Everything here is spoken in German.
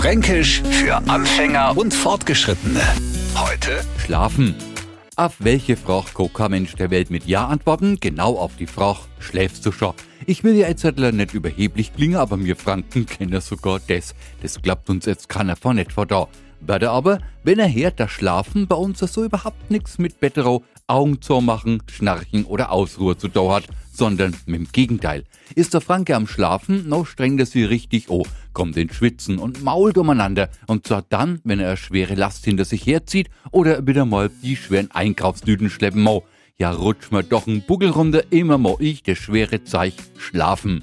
Fränkisch für Anfänger und Fortgeschrittene. Heute Schlafen. Auf welche Frage kann kein Mensch der Welt mit Ja antworten? Genau auf die Frage, schläfst du schon? Ich will ja jetzt nicht überheblich klingen, aber wir Franken kennen sogar das. Das klappt uns jetzt keiner von nicht vor da. Werde aber, wenn er hört, dass Schlafen bei uns so überhaupt nichts mit Betterau, Augen zu machen, Schnarchen oder Ausruhe zu hat, sondern mit dem Gegenteil. Ist der Franke am Schlafen, no strengt er sie richtig oh, kommt in Schwitzen und mault umeinander und zwar dann, wenn er eine schwere Last hinter sich herzieht oder wieder mal die schweren Einkaufstüten schleppen mau. Ja, rutsch mir doch ein Buckel runter, immer mo ich der schwere Zeich schlafen.